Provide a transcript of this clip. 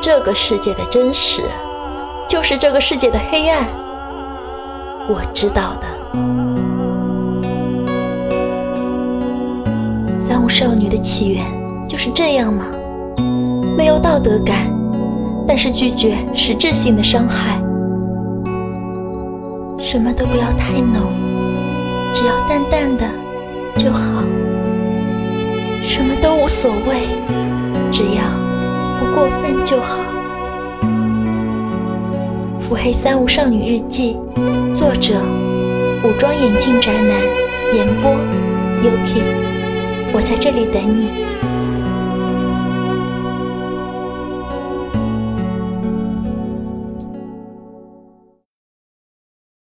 这个世界的真实，就是这个世界的黑暗。我知道的。三无少女的起源就是这样吗？没有道德感，但是拒绝实质性的伤害。什么都不要太浓，淡淡的就好。什么都无所谓，只要。不过分就好。《腹黑三无少女日记》，作者：武装眼镜宅男，演播：Yuki。我在这里等你。